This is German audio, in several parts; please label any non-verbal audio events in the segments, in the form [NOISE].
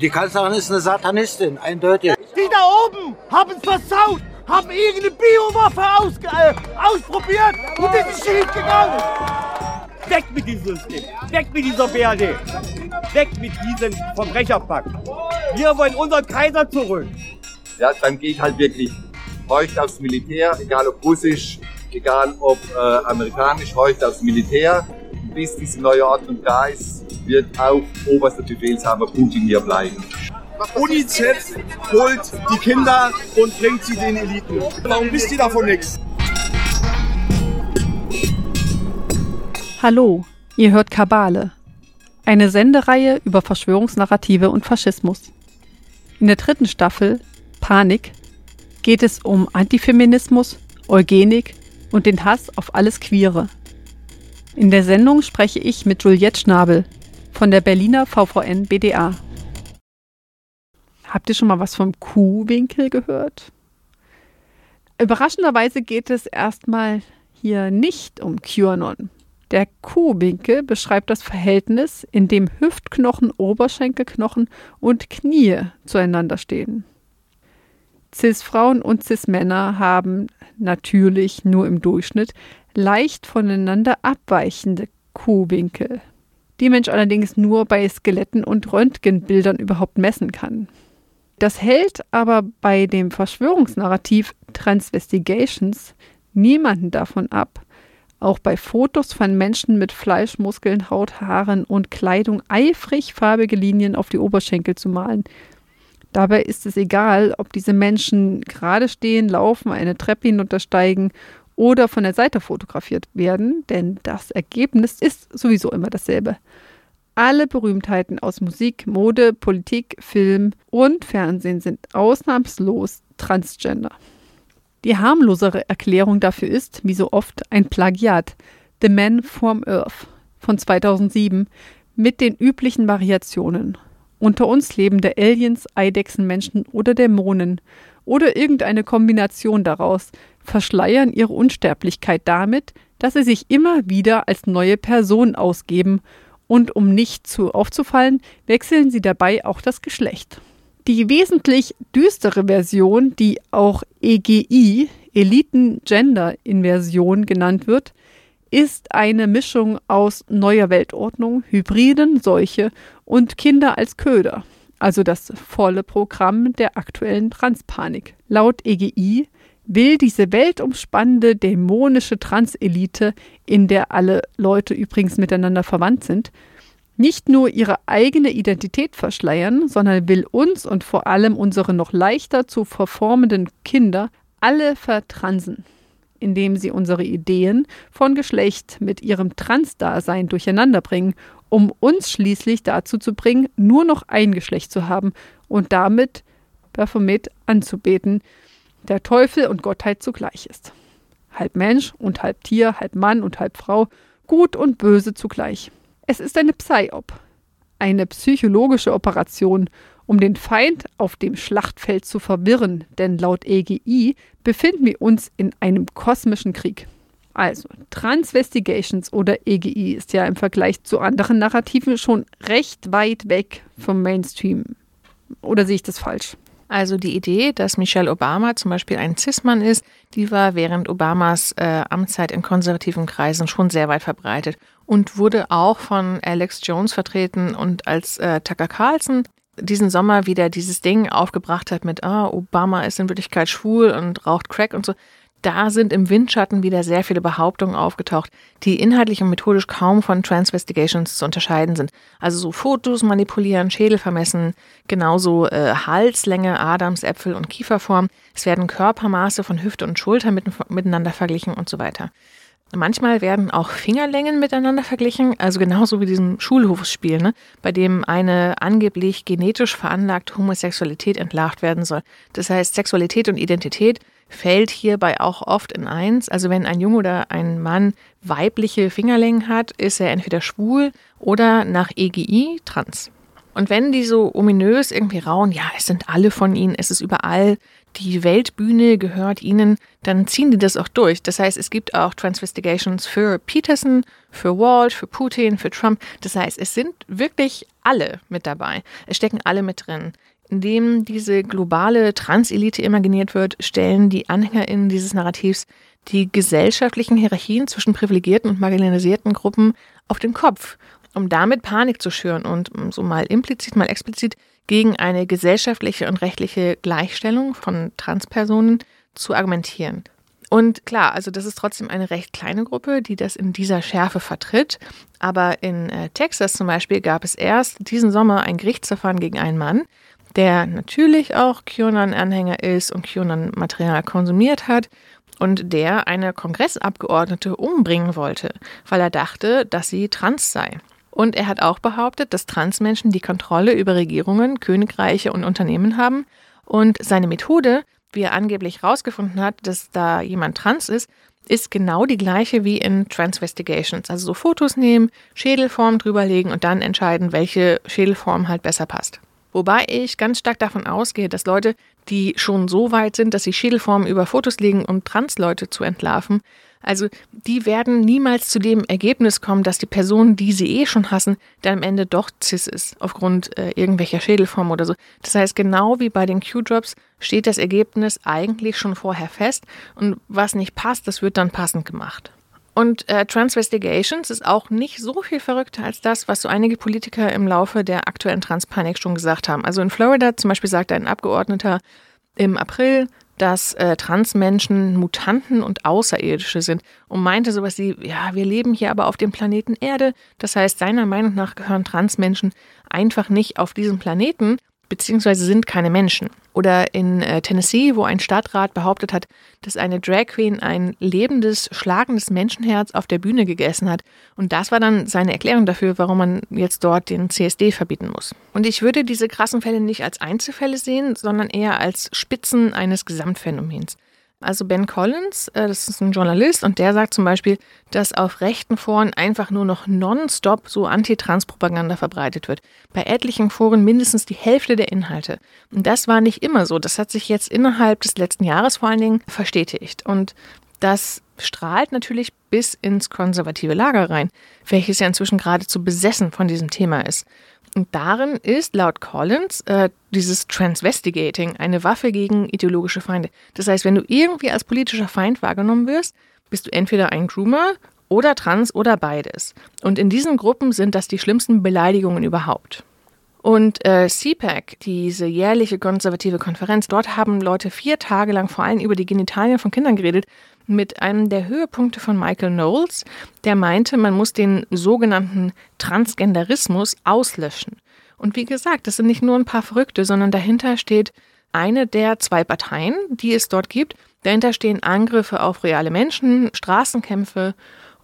Die Kanzlerin ist eine Satanistin, eindeutig. Die da oben haben es versaut, haben irgendeine Biowaffe aus, äh, ausprobiert und ist schief gegangen. Weg mit diesem System, weg mit dieser BRD, weg mit diesem Verbrecherpakt. Wir wollen unseren Kaiser zurück. Ja, dann gehe ich halt wirklich heute aufs Militär, egal ob russisch, egal ob äh, amerikanisch, heute aufs Militär. Bis diese neue Ordnung da ist, wird auch oberster Befehlshaber Putin hier bleiben. UNICEF holt die Kinder und bringt sie den Eliten. Warum wisst ihr davon nichts? Hallo, ihr hört Kabale, eine Sendereihe über Verschwörungsnarrative und Faschismus. In der dritten Staffel, Panik, geht es um Antifeminismus, Eugenik und den Hass auf alles Queere. In der Sendung spreche ich mit Juliette Schnabel von der Berliner VVN BDA. Habt ihr schon mal was vom Kuhwinkel gehört? Überraschenderweise geht es erstmal hier nicht um QAnon. Der Kuhwinkel beschreibt das Verhältnis, in dem Hüftknochen, Oberschenkelknochen und Knie zueinander stehen. Cis-Frauen und Cis-Männer haben natürlich nur im Durchschnitt leicht voneinander abweichende Kuhwinkel, die Mensch allerdings nur bei Skeletten und Röntgenbildern überhaupt messen kann. Das hält aber bei dem Verschwörungsnarrativ Transvestigations niemanden davon ab, auch bei Fotos von Menschen mit Fleisch, Muskeln, Haut, Haaren und Kleidung eifrig farbige Linien auf die Oberschenkel zu malen. Dabei ist es egal, ob diese Menschen gerade stehen, laufen, eine Treppe hinuntersteigen oder von der Seite fotografiert werden, denn das Ergebnis ist sowieso immer dasselbe. Alle Berühmtheiten aus Musik, Mode, Politik, Film und Fernsehen sind ausnahmslos transgender. Die harmlosere Erklärung dafür ist, wie so oft, ein Plagiat, The Man from Earth von 2007, mit den üblichen Variationen. Unter uns lebende Aliens, Eidechsenmenschen oder Dämonen oder irgendeine Kombination daraus verschleiern ihre Unsterblichkeit damit, dass sie sich immer wieder als neue Person ausgeben und um nicht zu aufzufallen, wechseln sie dabei auch das Geschlecht. Die wesentlich düstere Version, die auch EGI, Eliten Gender Inversion genannt wird, ist eine Mischung aus neuer Weltordnung, Hybriden, Seuche und Kinder als Köder, also das volle Programm der aktuellen Transpanik. Laut EGI will diese weltumspannende dämonische Transelite, in der alle Leute übrigens miteinander verwandt sind, nicht nur ihre eigene Identität verschleiern, sondern will uns und vor allem unsere noch leichter zu verformenden Kinder alle vertransen, indem sie unsere Ideen von Geschlecht mit ihrem Transdasein durcheinanderbringen, um uns schließlich dazu zu bringen, nur noch ein Geschlecht zu haben und damit Baphomet anzubeten, der Teufel und Gottheit zugleich ist. Halb Mensch und halb Tier, halb Mann und halb Frau, gut und böse zugleich. Es ist eine Psyop, eine psychologische Operation, um den Feind auf dem Schlachtfeld zu verwirren, denn laut EGI befinden wir uns in einem kosmischen Krieg. Also, Transvestigations oder EGI ist ja im Vergleich zu anderen Narrativen schon recht weit weg vom Mainstream. Oder sehe ich das falsch? Also die Idee, dass Michelle Obama zum Beispiel ein Cis-Mann ist, die war während Obamas äh, Amtszeit in konservativen Kreisen schon sehr weit verbreitet und wurde auch von Alex Jones vertreten und als äh, Tucker Carlson diesen Sommer wieder dieses Ding aufgebracht hat mit, ah, Obama ist in Wirklichkeit schwul und raucht Crack und so, da sind im Windschatten wieder sehr viele Behauptungen aufgetaucht, die inhaltlich und methodisch kaum von Transvestigations zu unterscheiden sind. Also so Fotos manipulieren, Schädel vermessen, genauso äh, Halslänge, Adamsäpfel und Kieferform. Es werden Körpermaße von Hüfte und Schulter mit, miteinander verglichen und so weiter. Manchmal werden auch Fingerlängen miteinander verglichen, also genauso wie diesem Schulhofsspiel, ne, bei dem eine angeblich genetisch veranlagte Homosexualität entlarvt werden soll. Das heißt, Sexualität und Identität fällt hierbei auch oft in eins. Also wenn ein Junge oder ein Mann weibliche Fingerlängen hat, ist er entweder schwul oder nach EGI trans. Und wenn die so ominös irgendwie rauen, ja, es sind alle von ihnen, es ist überall die Weltbühne gehört ihnen, dann ziehen die das auch durch. Das heißt, es gibt auch Transvestigations für Peterson, für Walsh, für Putin, für Trump. Das heißt, es sind wirklich alle mit dabei. Es stecken alle mit drin. Indem diese globale Transelite imaginiert wird, stellen die AnhängerInnen dieses Narrativs die gesellschaftlichen Hierarchien zwischen privilegierten und marginalisierten Gruppen auf den Kopf, um damit Panik zu schüren und so mal implizit, mal explizit gegen eine gesellschaftliche und rechtliche Gleichstellung von Transpersonen zu argumentieren. Und klar, also das ist trotzdem eine recht kleine Gruppe, die das in dieser Schärfe vertritt. Aber in äh, Texas zum Beispiel gab es erst diesen Sommer ein Gerichtsverfahren gegen einen Mann, der natürlich auch QAnon-Anhänger ist und QAnon-Material konsumiert hat und der eine Kongressabgeordnete umbringen wollte, weil er dachte, dass sie trans sei. Und er hat auch behauptet, dass Transmenschen die Kontrolle über Regierungen, Königreiche und Unternehmen haben. Und seine Methode, wie er angeblich herausgefunden hat, dass da jemand trans ist, ist genau die gleiche wie in Transvestigations. Also so Fotos nehmen, Schädelform drüberlegen und dann entscheiden, welche Schädelform halt besser passt. Wobei ich ganz stark davon ausgehe, dass Leute, die schon so weit sind, dass sie Schädelformen über Fotos legen, um Transleute zu entlarven, also die werden niemals zu dem Ergebnis kommen, dass die Person, die sie eh schon hassen, dann am Ende doch cis ist, aufgrund äh, irgendwelcher Schädelform oder so. Das heißt, genau wie bei den Q-Drops steht das Ergebnis eigentlich schon vorher fest und was nicht passt, das wird dann passend gemacht. Und äh, Transvestigations ist auch nicht so viel verrückter als das, was so einige Politiker im Laufe der aktuellen Transpanik schon gesagt haben. Also in Florida zum Beispiel sagte ein Abgeordneter im April, dass äh, Transmenschen Mutanten und Außerirdische sind und meinte sowas wie, ja, wir leben hier aber auf dem Planeten Erde. Das heißt, seiner Meinung nach gehören Transmenschen einfach nicht auf diesem Planeten beziehungsweise sind keine Menschen. Oder in äh, Tennessee, wo ein Stadtrat behauptet hat, dass eine Drag Queen ein lebendes, schlagendes Menschenherz auf der Bühne gegessen hat. Und das war dann seine Erklärung dafür, warum man jetzt dort den CSD verbieten muss. Und ich würde diese krassen Fälle nicht als Einzelfälle sehen, sondern eher als Spitzen eines Gesamtphänomens. Also Ben Collins, äh, das ist ein Journalist und der sagt zum Beispiel, dass auf rechten Foren einfach nur noch nonstop so Anti-Trans-Propaganda verbreitet wird. Bei etlichen Foren mindestens die Hälfte der Inhalte. Und das war nicht immer so. Das hat sich jetzt innerhalb des letzten Jahres vor allen Dingen verstetigt. Und das strahlt natürlich bis ins konservative Lager rein, welches ja inzwischen geradezu besessen von diesem Thema ist. Und darin ist laut Collins äh, dieses Transvestigating eine Waffe gegen ideologische Feinde. Das heißt, wenn du irgendwie als politischer Feind wahrgenommen wirst, bist du entweder ein Groomer oder trans oder beides. Und in diesen Gruppen sind das die schlimmsten Beleidigungen überhaupt. Und äh, CPAC, diese jährliche konservative Konferenz, dort haben Leute vier Tage lang vor allem über die Genitalien von Kindern geredet, mit einem der Höhepunkte von Michael Knowles, der meinte, man muss den sogenannten Transgenderismus auslöschen. Und wie gesagt, das sind nicht nur ein paar Verrückte, sondern dahinter steht eine der zwei Parteien, die es dort gibt. Dahinter stehen Angriffe auf reale Menschen, Straßenkämpfe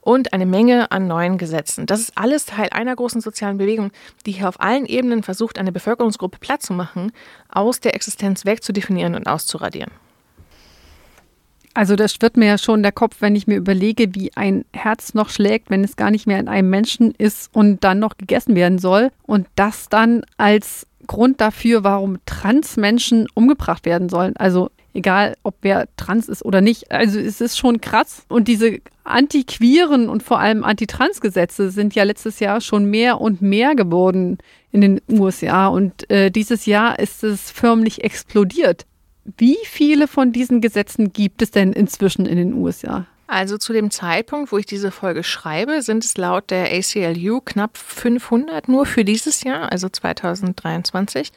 und eine Menge an neuen Gesetzen. Das ist alles Teil einer großen sozialen Bewegung, die hier auf allen Ebenen versucht, eine Bevölkerungsgruppe platt zu machen, aus der Existenz wegzudefinieren und auszuradieren. Also das schwirrt mir ja schon der Kopf, wenn ich mir überlege, wie ein Herz noch schlägt, wenn es gar nicht mehr in einem Menschen ist und dann noch gegessen werden soll. Und das dann als Grund dafür, warum Transmenschen umgebracht werden sollen. Also egal, ob wer trans ist oder nicht. Also es ist schon krass. Und diese antiqueeren und vor allem Antitrans-Gesetze sind ja letztes Jahr schon mehr und mehr geworden in den USA. Und äh, dieses Jahr ist es förmlich explodiert. Wie viele von diesen Gesetzen gibt es denn inzwischen in den USA? Also zu dem Zeitpunkt, wo ich diese Folge schreibe, sind es laut der ACLU knapp 500 nur für dieses Jahr, also 2023.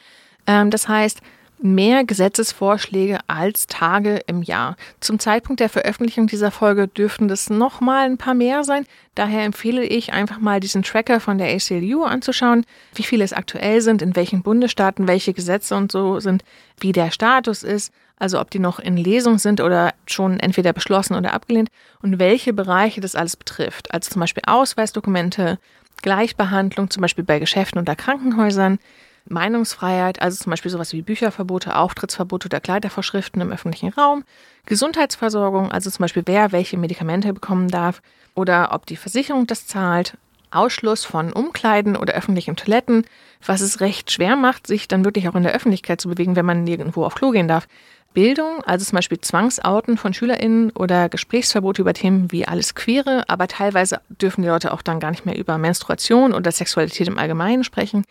Ähm, das heißt, mehr Gesetzesvorschläge als Tage im Jahr. Zum Zeitpunkt der Veröffentlichung dieser Folge dürften das noch mal ein paar mehr sein. Daher empfehle ich einfach mal diesen Tracker von der ACLU anzuschauen, wie viele es aktuell sind, in welchen Bundesstaaten welche Gesetze und so sind, wie der Status ist, also ob die noch in Lesung sind oder schon entweder beschlossen oder abgelehnt und welche Bereiche das alles betrifft. Also zum Beispiel Ausweisdokumente, Gleichbehandlung, zum Beispiel bei Geschäften oder Krankenhäusern, Meinungsfreiheit, also zum Beispiel sowas wie Bücherverbote, Auftrittsverbote oder Kleidervorschriften im öffentlichen Raum, Gesundheitsversorgung, also zum Beispiel wer welche Medikamente bekommen darf oder ob die Versicherung das zahlt, Ausschluss von Umkleiden oder öffentlichen Toiletten, was es recht schwer macht, sich dann wirklich auch in der Öffentlichkeit zu bewegen, wenn man nirgendwo auf Klo gehen darf. Bildung, also zum Beispiel Zwangsouten von SchülerInnen oder Gesprächsverbote über Themen wie alles Queere, aber teilweise dürfen die Leute auch dann gar nicht mehr über Menstruation oder Sexualität im Allgemeinen sprechen.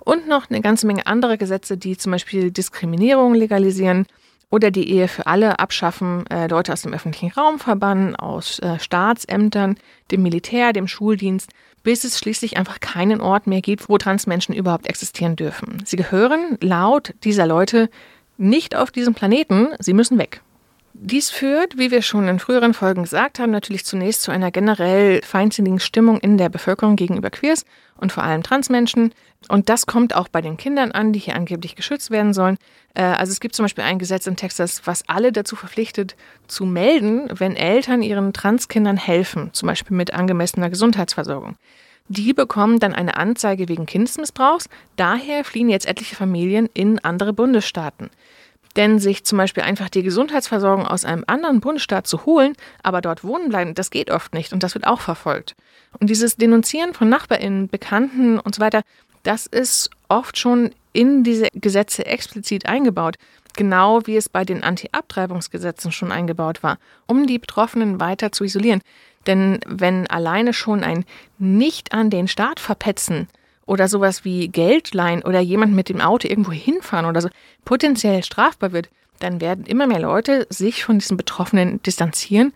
Und noch eine ganze Menge andere Gesetze, die zum Beispiel Diskriminierung legalisieren oder die Ehe für alle abschaffen, äh, Leute aus dem öffentlichen Raum verbannen, aus äh, Staatsämtern, dem Militär, dem Schuldienst, bis es schließlich einfach keinen Ort mehr gibt, wo Transmenschen überhaupt existieren dürfen. Sie gehören laut dieser Leute nicht auf diesem Planeten, sie müssen weg. Dies führt, wie wir schon in früheren Folgen gesagt haben, natürlich zunächst zu einer generell feindsinnigen Stimmung in der Bevölkerung gegenüber Queers und vor allem Transmenschen. Und das kommt auch bei den Kindern an, die hier angeblich geschützt werden sollen. Äh, also es gibt zum Beispiel ein Gesetz in Texas, was alle dazu verpflichtet, zu melden, wenn Eltern ihren Transkindern helfen, zum Beispiel mit angemessener Gesundheitsversorgung. Die bekommen dann eine Anzeige wegen Kindesmissbrauchs. Daher fliehen jetzt etliche Familien in andere Bundesstaaten. Denn sich zum Beispiel einfach die Gesundheitsversorgung aus einem anderen Bundesstaat zu holen, aber dort wohnen bleiben, das geht oft nicht und das wird auch verfolgt. Und dieses Denunzieren von NachbarInnen, Bekannten und so weiter, das ist oft schon in diese Gesetze explizit eingebaut, genau wie es bei den Anti-Abtreibungsgesetzen schon eingebaut war, um die Betroffenen weiter zu isolieren. Denn wenn alleine schon ein Nicht an den Staat verpetzen oder sowas wie Geld leihen oder jemand mit dem Auto irgendwo hinfahren oder so potenziell strafbar wird, dann werden immer mehr Leute sich von diesen Betroffenen distanzieren,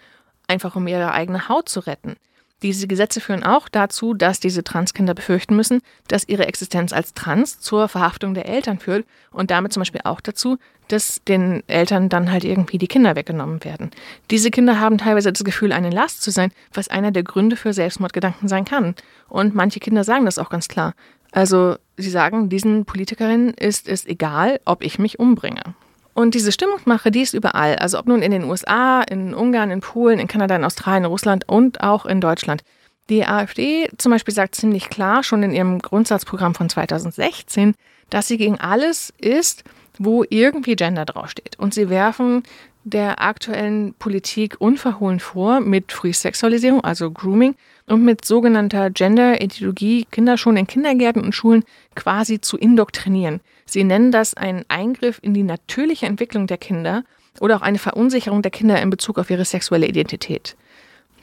einfach um ihre eigene Haut zu retten. Diese Gesetze führen auch dazu, dass diese Transkinder befürchten müssen, dass ihre Existenz als Trans zur Verhaftung der Eltern führt und damit zum Beispiel auch dazu, dass den Eltern dann halt irgendwie die Kinder weggenommen werden. Diese Kinder haben teilweise das Gefühl, eine Last zu sein, was einer der Gründe für Selbstmordgedanken sein kann. Und manche Kinder sagen das auch ganz klar. Also sie sagen, diesen Politikerinnen ist es egal, ob ich mich umbringe. Und diese Stimmungsmache, die ist überall. Also ob nun in den USA, in Ungarn, in Polen, in Kanada, in Australien, in Russland und auch in Deutschland. Die AfD zum Beispiel sagt ziemlich klar schon in ihrem Grundsatzprogramm von 2016, dass sie gegen alles ist, wo irgendwie Gender draufsteht. Und sie werfen der aktuellen Politik unverhohlen vor, mit Frühsexualisierung, also Grooming, und mit sogenannter Gender-Ideologie Kinder schon in Kindergärten und Schulen quasi zu indoktrinieren. Sie nennen das einen Eingriff in die natürliche Entwicklung der Kinder oder auch eine Verunsicherung der Kinder in Bezug auf ihre sexuelle Identität.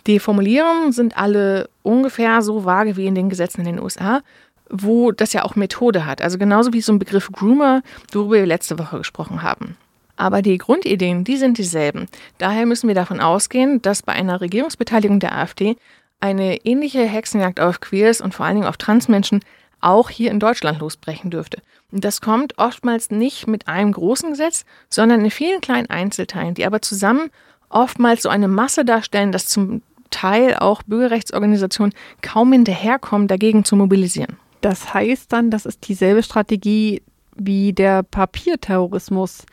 Die Formulierungen sind alle ungefähr so vage wie in den Gesetzen in den USA, wo das ja auch Methode hat. Also genauso wie so ein Begriff Groomer, worüber wir letzte Woche gesprochen haben. Aber die Grundideen, die sind dieselben. Daher müssen wir davon ausgehen, dass bei einer Regierungsbeteiligung der AfD eine ähnliche Hexenjagd auf Queers und vor allen Dingen auf Transmenschen auch hier in Deutschland losbrechen dürfte. Das kommt oftmals nicht mit einem großen Gesetz, sondern in vielen kleinen Einzelteilen, die aber zusammen oftmals so eine Masse darstellen, dass zum Teil auch Bürgerrechtsorganisationen kaum hinterherkommen, dagegen zu mobilisieren. Das heißt dann, das ist dieselbe Strategie wie der Papierterrorismus.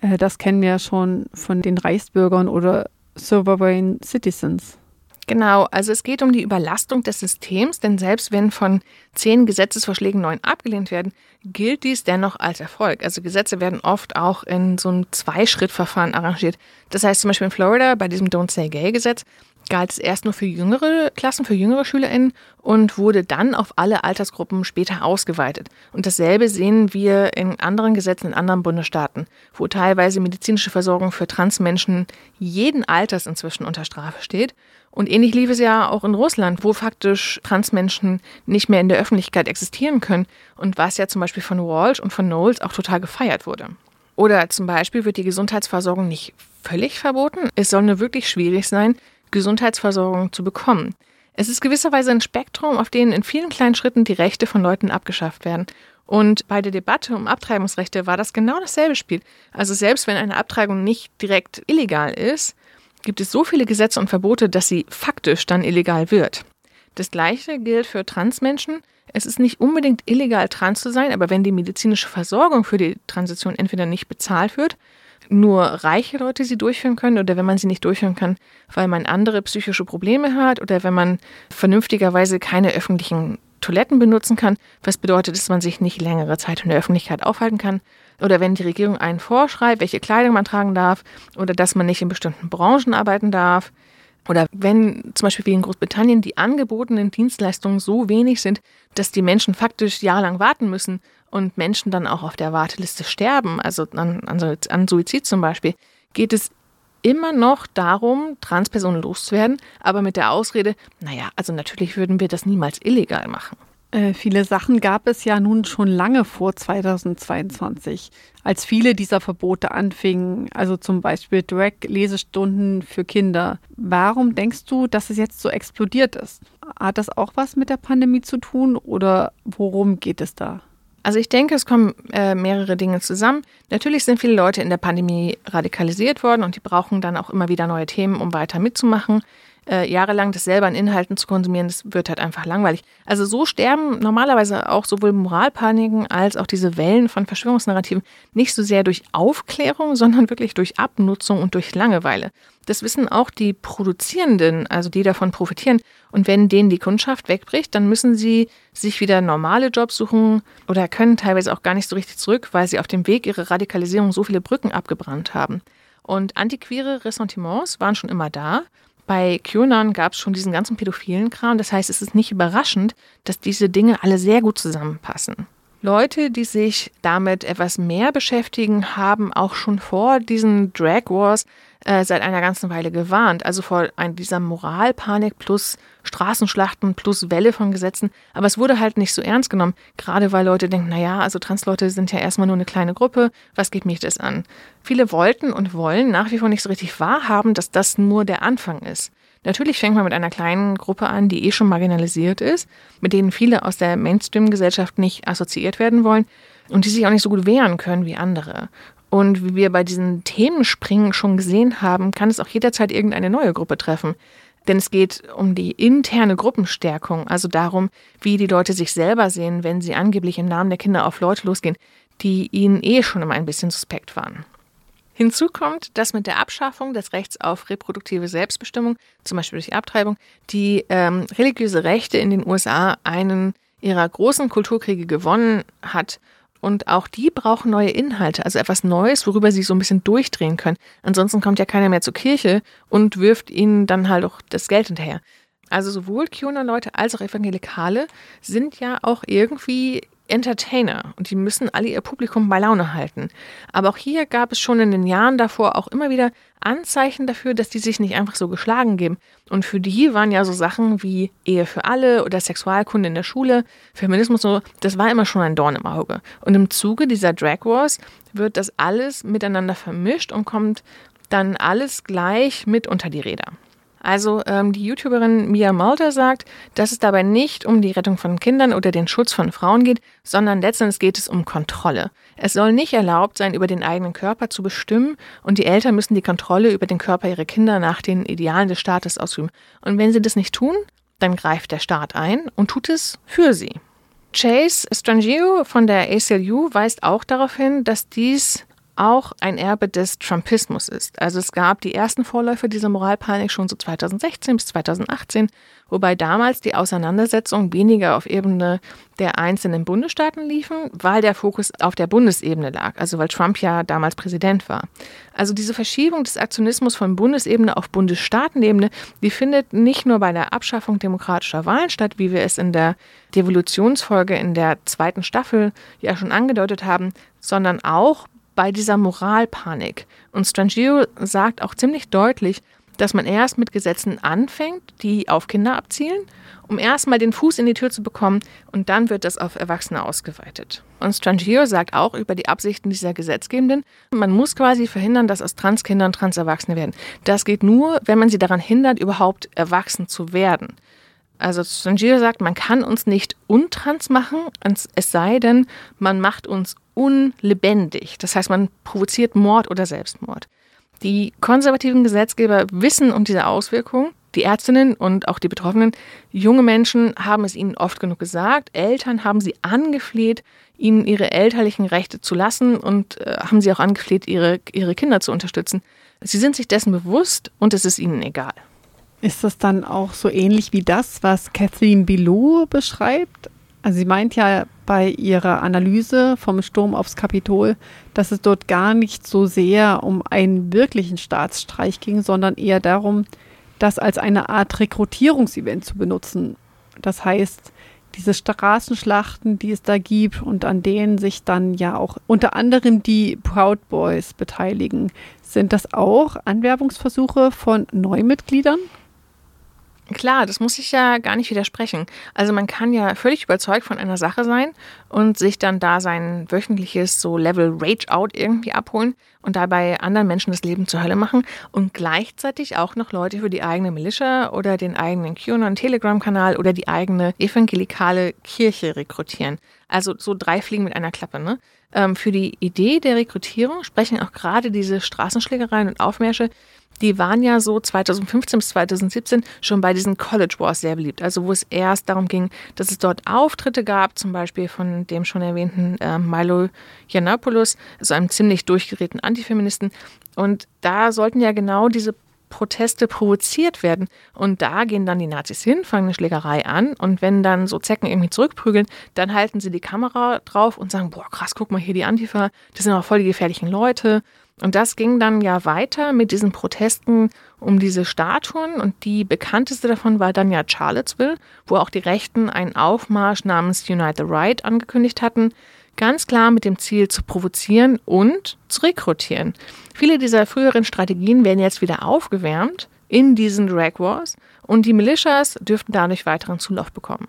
Äh, das kennen wir ja schon von den Reichsbürgern oder Sovereign Citizens. Genau, also es geht um die Überlastung des Systems, denn selbst wenn von zehn Gesetzesvorschlägen neun abgelehnt werden, gilt dies dennoch als Erfolg. Also Gesetze werden oft auch in so einem Zweischrittverfahren arrangiert. Das heißt zum Beispiel in Florida bei diesem Don't Say Gay Gesetz galt es erst nur für jüngere Klassen, für jüngere SchülerInnen und wurde dann auf alle Altersgruppen später ausgeweitet. Und dasselbe sehen wir in anderen Gesetzen in anderen Bundesstaaten, wo teilweise medizinische Versorgung für Transmenschen jeden Alters inzwischen unter Strafe steht. Und ähnlich lief es ja auch in Russland, wo faktisch Transmenschen nicht mehr in der Öffentlichkeit existieren können und was ja zum Beispiel von Walsh und von Knowles auch total gefeiert wurde. Oder zum Beispiel wird die Gesundheitsversorgung nicht völlig verboten. Es soll nur wirklich schwierig sein, Gesundheitsversorgung zu bekommen. Es ist gewisserweise ein Spektrum, auf dem in vielen kleinen Schritten die Rechte von Leuten abgeschafft werden. Und bei der Debatte um Abtreibungsrechte war das genau dasselbe Spiel. Also selbst wenn eine Abtreibung nicht direkt illegal ist, gibt es so viele Gesetze und Verbote, dass sie faktisch dann illegal wird. Das gleiche gilt für Transmenschen. Es ist nicht unbedingt illegal, trans zu sein, aber wenn die medizinische Versorgung für die Transition entweder nicht bezahlt wird, nur reiche Leute sie durchführen können oder wenn man sie nicht durchführen kann, weil man andere psychische Probleme hat oder wenn man vernünftigerweise keine öffentlichen Toiletten benutzen kann, was bedeutet, dass man sich nicht längere Zeit in der Öffentlichkeit aufhalten kann. Oder wenn die Regierung einen vorschreibt, welche Kleidung man tragen darf oder dass man nicht in bestimmten Branchen arbeiten darf. Oder wenn zum Beispiel wie in Großbritannien die angebotenen Dienstleistungen so wenig sind, dass die Menschen faktisch jahrelang warten müssen und Menschen dann auch auf der Warteliste sterben, also an, an, Suizid zum Beispiel, geht es immer noch darum, Transpersonen loszuwerden, aber mit der Ausrede, naja, also natürlich würden wir das niemals illegal machen. Äh, viele Sachen gab es ja nun schon lange vor 2022, als viele dieser Verbote anfingen, also zum Beispiel Drag-Lesestunden für Kinder. Warum denkst du, dass es jetzt so explodiert ist? Hat das auch was mit der Pandemie zu tun oder worum geht es da? Also ich denke, es kommen äh, mehrere Dinge zusammen. Natürlich sind viele Leute in der Pandemie radikalisiert worden und die brauchen dann auch immer wieder neue Themen, um weiter mitzumachen äh, jahrelang das selber an Inhalten zu konsumieren, das wird halt einfach langweilig. Also so sterben normalerweise auch sowohl Moralpaniken als auch diese Wellen von Verschwörungsnarrativen nicht so sehr durch Aufklärung, [LAUGHS] sondern wirklich durch Abnutzung und durch Langeweile. Das wissen auch die Produzierenden, also die davon profitieren. Und wenn denen die Kundschaft wegbricht, dann müssen sie sich wieder normale Jobs suchen oder können teilweise auch gar nicht so richtig zurück, weil sie auf dem Weg ihrer Radikalisierung so viele Brücken abgebrannt haben. Und antiquere Ressentiments waren schon immer da. Bei QAnon gab es schon diesen ganzen pädophilen Kram. Das heißt, es ist nicht überraschend, dass diese Dinge alle sehr gut zusammenpassen. Leute, die sich damit etwas mehr beschäftigen, haben auch schon vor diesen Drag Wars äh, seit einer ganzen Weile gewarnt. Also vor ein, dieser Moralpanik plus Straßenschlachten plus Welle von Gesetzen. Aber es wurde halt nicht so ernst genommen, gerade weil Leute denken, naja, also Transleute sind ja erstmal nur eine kleine Gruppe, was geht mich das an? Viele wollten und wollen nach wie vor nicht so richtig wahrhaben, dass das nur der Anfang ist. Natürlich fängt man mit einer kleinen Gruppe an, die eh schon marginalisiert ist, mit denen viele aus der Mainstream-Gesellschaft nicht assoziiert werden wollen und die sich auch nicht so gut wehren können wie andere. Und wie wir bei diesen Themenspringen schon gesehen haben, kann es auch jederzeit irgendeine neue Gruppe treffen. Denn es geht um die interne Gruppenstärkung, also darum, wie die Leute sich selber sehen, wenn sie angeblich im Namen der Kinder auf Leute losgehen, die ihnen eh schon immer ein bisschen suspekt waren. Hinzu kommt, dass mit der Abschaffung des Rechts auf reproduktive Selbstbestimmung, zum Beispiel durch Abtreibung, die ähm, religiöse Rechte in den USA einen ihrer großen Kulturkriege gewonnen hat. Und auch die brauchen neue Inhalte, also etwas Neues, worüber sie so ein bisschen durchdrehen können. Ansonsten kommt ja keiner mehr zur Kirche und wirft ihnen dann halt auch das Geld hinterher. Also sowohl QAnon-Leute als auch Evangelikale sind ja auch irgendwie Entertainer und die müssen alle ihr Publikum bei Laune halten. Aber auch hier gab es schon in den Jahren davor auch immer wieder Anzeichen dafür, dass die sich nicht einfach so geschlagen geben. Und für die waren ja so Sachen wie Ehe für alle oder Sexualkunde in der Schule, Feminismus so, das war immer schon ein Dorn im Auge. Und im Zuge dieser Drag Wars wird das alles miteinander vermischt und kommt dann alles gleich mit unter die Räder. Also ähm, die YouTuberin Mia Malter sagt, dass es dabei nicht um die Rettung von Kindern oder den Schutz von Frauen geht, sondern letztendlich geht es um Kontrolle. Es soll nicht erlaubt sein, über den eigenen Körper zu bestimmen und die Eltern müssen die Kontrolle über den Körper ihrer Kinder nach den Idealen des Staates ausüben. Und wenn sie das nicht tun, dann greift der Staat ein und tut es für sie. Chase Strangio von der ACLU weist auch darauf hin, dass dies auch ein Erbe des Trumpismus ist. Also es gab die ersten Vorläufer dieser Moralpanik schon so 2016 bis 2018, wobei damals die Auseinandersetzungen weniger auf Ebene der einzelnen Bundesstaaten liefen, weil der Fokus auf der Bundesebene lag, also weil Trump ja damals Präsident war. Also diese Verschiebung des Aktionismus von Bundesebene auf Bundesstaatenebene, die findet nicht nur bei der Abschaffung demokratischer Wahlen statt, wie wir es in der Devolutionsfolge in der zweiten Staffel ja schon angedeutet haben, sondern auch bei dieser Moralpanik. Und Strangio sagt auch ziemlich deutlich, dass man erst mit Gesetzen anfängt, die auf Kinder abzielen, um erstmal den Fuß in die Tür zu bekommen und dann wird das auf Erwachsene ausgeweitet. Und Strangio sagt auch über die Absichten dieser Gesetzgebenden, man muss quasi verhindern, dass aus Transkindern Transerwachsene werden. Das geht nur, wenn man sie daran hindert, überhaupt erwachsen zu werden. Also Strangio sagt, man kann uns nicht untrans machen, es sei denn, man macht uns unlebendig. Das heißt, man provoziert Mord oder Selbstmord. Die konservativen Gesetzgeber wissen um diese Auswirkungen. Die Ärztinnen und auch die Betroffenen, junge Menschen haben es ihnen oft genug gesagt. Eltern haben sie angefleht, ihnen ihre elterlichen Rechte zu lassen und äh, haben sie auch angefleht, ihre, ihre Kinder zu unterstützen. Sie sind sich dessen bewusst und es ist ihnen egal. Ist das dann auch so ähnlich wie das, was Catherine Bilou beschreibt? Also sie meint ja bei ihrer Analyse vom Sturm aufs Kapitol, dass es dort gar nicht so sehr um einen wirklichen Staatsstreich ging, sondern eher darum, das als eine Art Rekrutierungsevent zu benutzen. Das heißt, diese Straßenschlachten, die es da gibt und an denen sich dann ja auch unter anderem die Proud Boys beteiligen, sind das auch Anwerbungsversuche von Neumitgliedern? Klar, das muss ich ja gar nicht widersprechen. Also man kann ja völlig überzeugt von einer Sache sein und sich dann da sein wöchentliches so Level Rage Out irgendwie abholen und dabei anderen Menschen das Leben zur Hölle machen und gleichzeitig auch noch Leute für die eigene Militia oder den eigenen QAnon Telegram-Kanal oder die eigene evangelikale Kirche rekrutieren. Also so drei Fliegen mit einer Klappe, ne? Ähm, für die Idee der Rekrutierung sprechen auch gerade diese Straßenschlägereien und Aufmärsche, die waren ja so 2015 bis 2017 schon bei diesen College Wars sehr beliebt. Also wo es erst darum ging, dass es dort Auftritte gab, zum Beispiel von dem schon erwähnten äh, Milo Yiannopoulos, also einem ziemlich durchgeräten Antifeministen. Und da sollten ja genau diese Proteste provoziert werden. Und da gehen dann die Nazis hin, fangen eine Schlägerei an und wenn dann so Zecken irgendwie zurückprügeln, dann halten sie die Kamera drauf und sagen, boah, krass, guck mal hier die Antifa, das sind auch voll die gefährlichen Leute. Und das ging dann ja weiter mit diesen Protesten um diese Statuen und die bekannteste davon war dann ja Charlottesville, wo auch die Rechten einen Aufmarsch namens Unite the Right angekündigt hatten, ganz klar mit dem Ziel zu provozieren und zu rekrutieren. Viele dieser früheren Strategien werden jetzt wieder aufgewärmt in diesen Drag Wars und die Militias dürften dadurch weiteren Zulauf bekommen.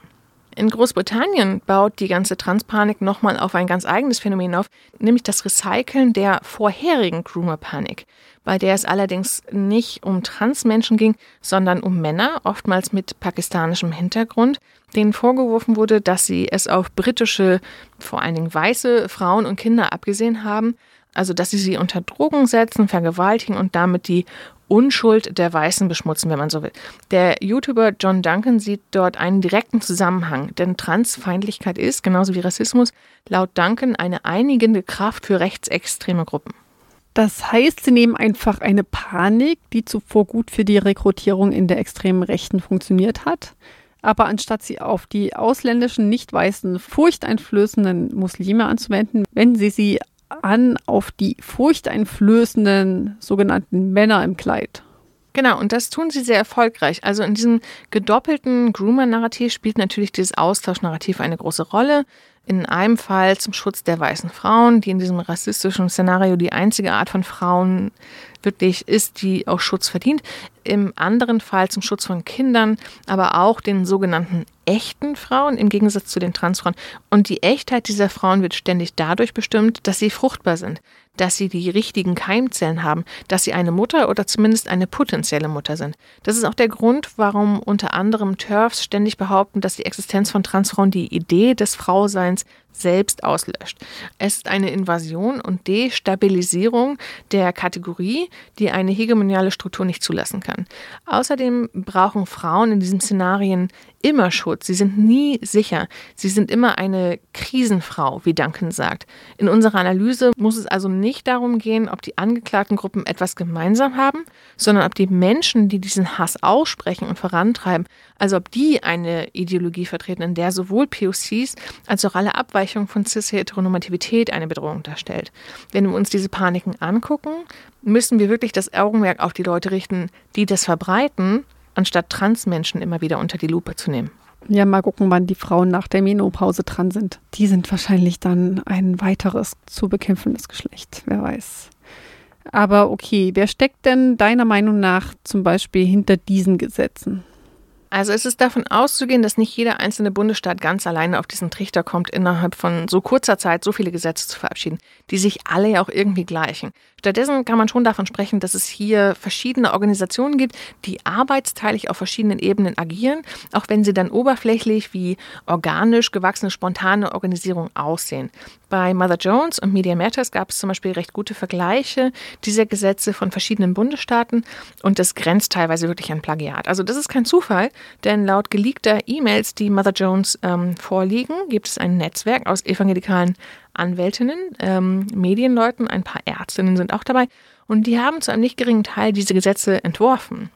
In Großbritannien baut die ganze Transpanik nochmal auf ein ganz eigenes Phänomen auf, nämlich das Recyceln der vorherigen Groomer-Panik, bei der es allerdings nicht um Transmenschen ging, sondern um Männer, oftmals mit pakistanischem Hintergrund, denen vorgeworfen wurde, dass sie es auf britische, vor allen Dingen weiße Frauen und Kinder abgesehen haben, also dass sie sie unter Drogen setzen, vergewaltigen und damit die Unschuld der Weißen beschmutzen, wenn man so will. Der YouTuber John Duncan sieht dort einen direkten Zusammenhang, denn Transfeindlichkeit ist, genauso wie Rassismus, laut Duncan eine einigende Kraft für rechtsextreme Gruppen. Das heißt, sie nehmen einfach eine Panik, die zuvor gut für die Rekrutierung in der extremen Rechten funktioniert hat, aber anstatt sie auf die ausländischen, nicht weißen, furchteinflößenden Muslime anzuwenden, wenden sie sie an auf die furchteinflößenden sogenannten Männer im Kleid. Genau, und das tun sie sehr erfolgreich. Also in diesem gedoppelten Groomer-Narrativ spielt natürlich dieses Austauschnarrativ eine große Rolle. In einem Fall zum Schutz der weißen Frauen, die in diesem rassistischen Szenario die einzige Art von Frauen wirklich ist, die auch Schutz verdient. Im anderen Fall zum Schutz von Kindern, aber auch den sogenannten echten Frauen im Gegensatz zu den Transfrauen. Und die Echtheit dieser Frauen wird ständig dadurch bestimmt, dass sie fruchtbar sind, dass sie die richtigen Keimzellen haben, dass sie eine Mutter oder zumindest eine potenzielle Mutter sind. Das ist auch der Grund, warum unter anderem TERFs ständig behaupten, dass die Existenz von Transfrauen die Idee des Frauseins selbst auslöscht. Es ist eine Invasion und Destabilisierung der Kategorie, die eine hegemoniale Struktur nicht zulassen kann. Außerdem brauchen Frauen in diesen Szenarien immer Schutz. Sie sind nie sicher. Sie sind immer eine Krisenfrau, wie Duncan sagt. In unserer Analyse muss es also nicht darum gehen, ob die angeklagten Gruppen etwas gemeinsam haben, sondern ob die Menschen, die diesen Hass aussprechen und vorantreiben, also ob die eine Ideologie vertreten, in der sowohl POCs als auch alle Abweichungen von Cis-Heteronormativität eine Bedrohung darstellt. Wenn wir uns diese Paniken angucken, müssen wir wirklich das Augenmerk auf die Leute richten, die das verbreiten, anstatt Transmenschen immer wieder unter die Lupe zu nehmen. Ja, mal gucken, wann die Frauen nach der Menopause dran sind. Die sind wahrscheinlich dann ein weiteres zu bekämpfendes Geschlecht, wer weiß. Aber okay, wer steckt denn deiner Meinung nach zum Beispiel hinter diesen Gesetzen? Also es ist davon auszugehen, dass nicht jeder einzelne Bundesstaat ganz alleine auf diesen Trichter kommt, innerhalb von so kurzer Zeit so viele Gesetze zu verabschieden, die sich alle ja auch irgendwie gleichen. Stattdessen kann man schon davon sprechen, dass es hier verschiedene Organisationen gibt, die arbeitsteilig auf verschiedenen Ebenen agieren, auch wenn sie dann oberflächlich wie organisch gewachsene, spontane Organisierungen aussehen. Bei Mother Jones und Media Matters gab es zum Beispiel recht gute Vergleiche dieser Gesetze von verschiedenen Bundesstaaten und das grenzt teilweise wirklich an Plagiat. Also das ist kein Zufall, denn laut geleakter E-Mails, die Mother Jones ähm, vorliegen, gibt es ein Netzwerk aus evangelikalen Anwältinnen, ähm, Medienleuten, ein paar Ärztinnen sind auch dabei und die haben zu einem nicht geringen Teil diese Gesetze entworfen.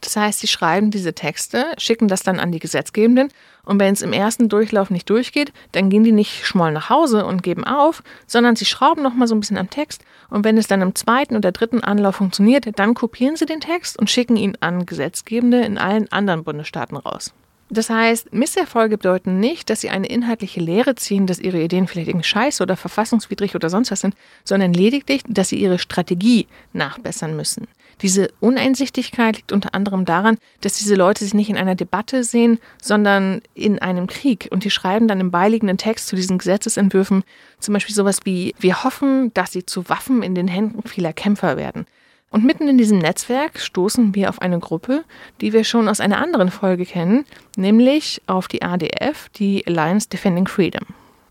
Das heißt, sie schreiben diese Texte, schicken das dann an die Gesetzgebenden und wenn es im ersten Durchlauf nicht durchgeht, dann gehen die nicht schmoll nach Hause und geben auf, sondern sie schrauben noch mal so ein bisschen am Text und wenn es dann im zweiten oder dritten Anlauf funktioniert, dann kopieren sie den Text und schicken ihn an Gesetzgebende in allen anderen Bundesstaaten raus. Das heißt, Misserfolge bedeuten nicht, dass sie eine inhaltliche Lehre ziehen, dass ihre Ideen vielleicht irgendwie scheiße oder verfassungswidrig oder sonst was sind, sondern lediglich, dass sie ihre Strategie nachbessern müssen. Diese Uneinsichtigkeit liegt unter anderem daran, dass diese Leute sich nicht in einer Debatte sehen, sondern in einem Krieg. Und die schreiben dann im beiliegenden Text zu diesen Gesetzesentwürfen zum Beispiel sowas wie, wir hoffen, dass sie zu Waffen in den Händen vieler Kämpfer werden. Und mitten in diesem Netzwerk stoßen wir auf eine Gruppe, die wir schon aus einer anderen Folge kennen, nämlich auf die ADF, die Alliance Defending Freedom.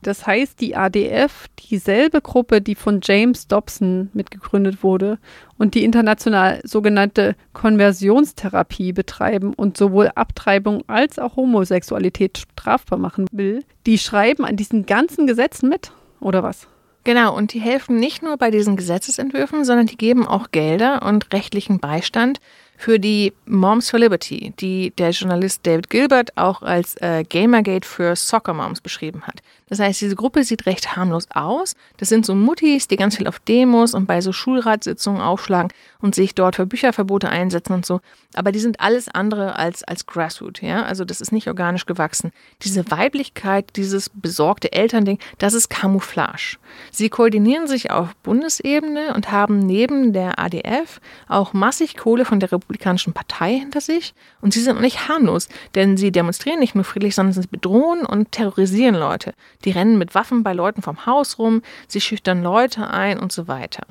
Das heißt, die ADF, dieselbe Gruppe, die von James Dobson mitgegründet wurde und die international sogenannte Konversionstherapie betreiben und sowohl Abtreibung als auch Homosexualität strafbar machen will, die schreiben an diesen ganzen Gesetzen mit, oder was? Genau, und die helfen nicht nur bei diesen Gesetzesentwürfen, sondern die geben auch Gelder und rechtlichen Beistand für die Moms for Liberty, die der Journalist David Gilbert auch als äh, Gamergate für Soccer Moms beschrieben hat. Das heißt, diese Gruppe sieht recht harmlos aus. Das sind so Muttis, die ganz viel auf Demos und bei so Schulratssitzungen aufschlagen und sich dort für Bücherverbote einsetzen und so. Aber die sind alles andere als, als Grassroot, ja. Also das ist nicht organisch gewachsen. Diese Weiblichkeit, dieses besorgte Elternding, das ist Camouflage. Sie koordinieren sich auf Bundesebene und haben neben der ADF auch massig Kohle von der Republikanischen Partei hinter sich. Und sie sind nicht harmlos, denn sie demonstrieren nicht nur friedlich, sondern sie bedrohen und terrorisieren Leute. Die rennen mit Waffen bei Leuten vom Haus rum, sie schüchtern Leute ein und so weiter.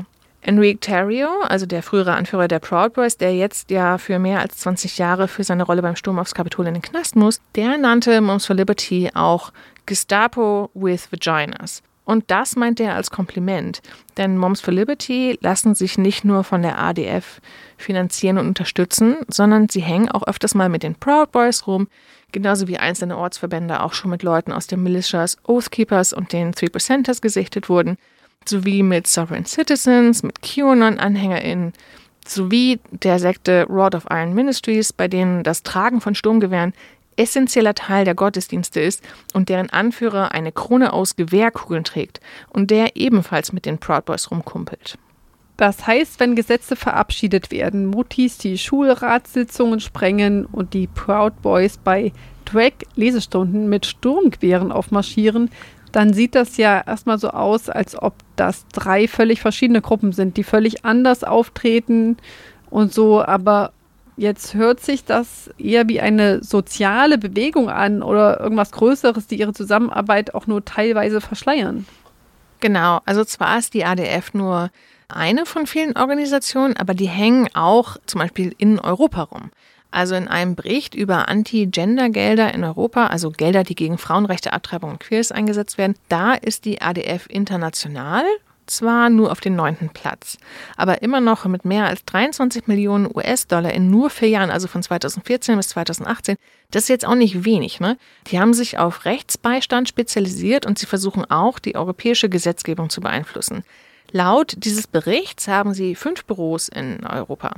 Enrique Terrio, also der frühere Anführer der Proud Boys, der jetzt ja für mehr als 20 Jahre für seine Rolle beim Sturm aufs Kapitol in den Knast muss, der nannte Moms for Liberty auch Gestapo with Vaginas. Und das meint er als Kompliment, denn Moms for Liberty lassen sich nicht nur von der ADF finanzieren und unterstützen, sondern sie hängen auch öfters mal mit den Proud Boys rum, genauso wie einzelne Ortsverbände auch schon mit Leuten aus den Militias, Oathkeepers und den Three Percenters gesichtet wurden, sowie mit Sovereign Citizens, mit QAnon-AnhängerInnen, sowie der Sekte Rod of Iron Ministries, bei denen das Tragen von Sturmgewehren essentieller Teil der Gottesdienste ist und deren Anführer eine Krone aus Gewehrkugeln trägt und der ebenfalls mit den Proud Boys rumkumpelt. Das heißt, wenn Gesetze verabschiedet werden, Mutis die Schulratssitzungen sprengen und die Proud Boys bei Drag-Lesestunden mit Sturmgewehren aufmarschieren, dann sieht das ja erstmal so aus, als ob das drei völlig verschiedene Gruppen sind, die völlig anders auftreten und so, aber jetzt hört sich das eher wie eine soziale Bewegung an oder irgendwas Größeres, die ihre Zusammenarbeit auch nur teilweise verschleiern. Genau, also zwar ist die ADF nur eine von vielen Organisationen, aber die hängen auch zum Beispiel in Europa rum. Also in einem Bericht über Anti-Gender-Gelder in Europa, also Gelder, die gegen Frauenrechte, Abtreibung und Queers eingesetzt werden, da ist die ADF international zwar nur auf den neunten Platz, aber immer noch mit mehr als 23 Millionen US-Dollar in nur vier Jahren, also von 2014 bis 2018. Das ist jetzt auch nicht wenig. Ne? Die haben sich auf Rechtsbeistand spezialisiert und sie versuchen auch, die europäische Gesetzgebung zu beeinflussen. Laut dieses Berichts haben sie fünf Büros in Europa.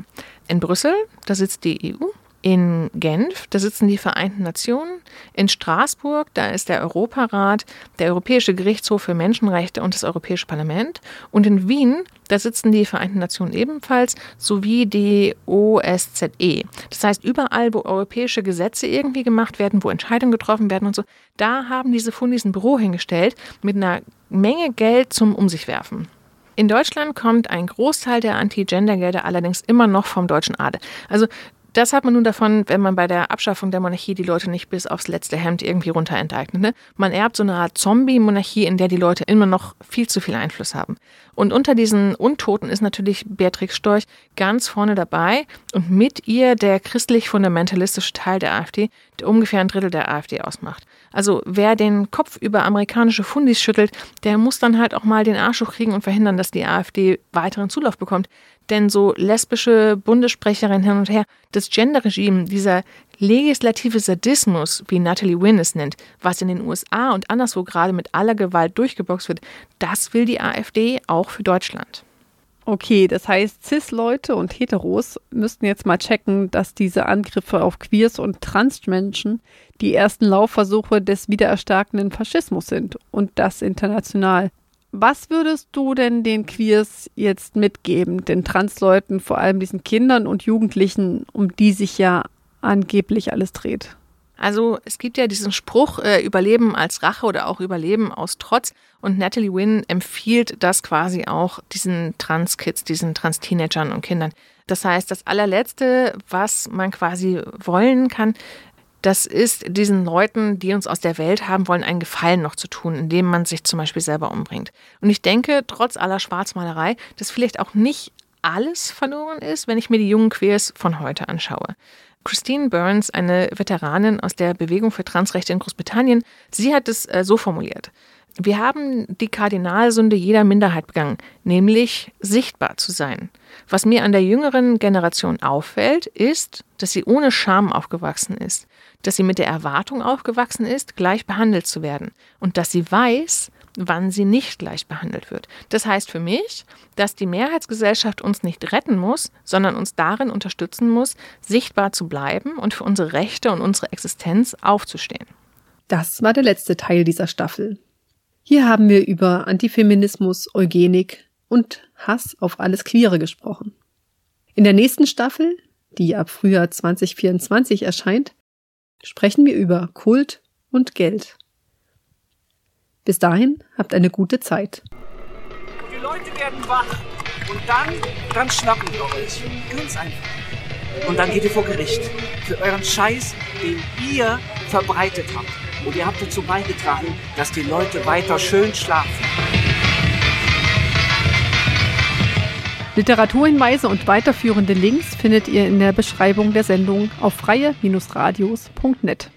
In Brüssel, da sitzt die EU. In Genf, da sitzen die Vereinten Nationen. In Straßburg, da ist der Europarat, der Europäische Gerichtshof für Menschenrechte und das Europäische Parlament. Und in Wien, da sitzen die Vereinten Nationen ebenfalls, sowie die OSZE. Das heißt, überall, wo europäische Gesetze irgendwie gemacht werden, wo Entscheidungen getroffen werden und so, da haben diese Fundis ein Büro hingestellt mit einer Menge Geld zum Um sich werfen. In Deutschland kommt ein Großteil der Anti-Gender-Gelder allerdings immer noch vom deutschen Adel. Also das hat man nun davon, wenn man bei der Abschaffung der Monarchie die Leute nicht bis aufs letzte Hemd irgendwie runter enteignet. Ne? Man erbt so eine Art Zombie-Monarchie, in der die Leute immer noch viel zu viel Einfluss haben. Und unter diesen Untoten ist natürlich Beatrix Storch ganz vorne dabei und mit ihr der christlich-fundamentalistische Teil der AfD, der ungefähr ein Drittel der AfD ausmacht. Also wer den Kopf über amerikanische Fundis schüttelt, der muss dann halt auch mal den Arsch hochkriegen und verhindern, dass die AfD weiteren Zulauf bekommt. Denn so lesbische Bundessprecherin hin und her, das Gender-Regime, dieser legislative Sadismus, wie Natalie Wynn es nennt, was in den USA und anderswo gerade mit aller Gewalt durchgeboxt wird, das will die AfD auch für Deutschland. Okay, das heißt, Cis-Leute und Heteros müssten jetzt mal checken, dass diese Angriffe auf Queers und Transmenschen die ersten Laufversuche des wiedererstarkenden Faschismus sind und das international. Was würdest du denn den Queers jetzt mitgeben, den Transleuten, vor allem diesen Kindern und Jugendlichen, um die sich ja angeblich alles dreht? Also es gibt ja diesen Spruch, äh, Überleben als Rache oder auch Überleben aus Trotz. Und Natalie Wynn empfiehlt das quasi auch diesen Trans-Kids, diesen Trans-Teenagern und Kindern. Das heißt, das allerletzte, was man quasi wollen kann, das ist diesen Leuten, die uns aus der Welt haben wollen, einen Gefallen noch zu tun, indem man sich zum Beispiel selber umbringt. Und ich denke, trotz aller Schwarzmalerei, dass vielleicht auch nicht alles verloren ist, wenn ich mir die jungen Queers von heute anschaue. Christine Burns, eine Veteranin aus der Bewegung für Transrechte in Großbritannien, sie hat es äh, so formuliert. Wir haben die Kardinalsünde jeder Minderheit begangen, nämlich sichtbar zu sein. Was mir an der jüngeren Generation auffällt, ist, dass sie ohne Scham aufgewachsen ist, dass sie mit der Erwartung aufgewachsen ist, gleich behandelt zu werden und dass sie weiß, wann sie nicht gleich behandelt wird. Das heißt für mich, dass die Mehrheitsgesellschaft uns nicht retten muss, sondern uns darin unterstützen muss, sichtbar zu bleiben und für unsere Rechte und unsere Existenz aufzustehen. Das war der letzte Teil dieser Staffel. Hier haben wir über Antifeminismus, Eugenik und Hass auf alles Queere gesprochen. In der nächsten Staffel, die ab Frühjahr 2024 erscheint, sprechen wir über Kult und Geld. Bis dahin habt eine gute Zeit. Die Leute werden wach und dann, dann schnappen wir euch. Ganz einfach. Und dann geht ihr vor Gericht für euren Scheiß, den ihr verbreitet habt. Und ihr habt dazu beigetragen, dass die Leute weiter schön schlafen. Literaturhinweise und weiterführende Links findet ihr in der Beschreibung der Sendung auf freie-radios.net.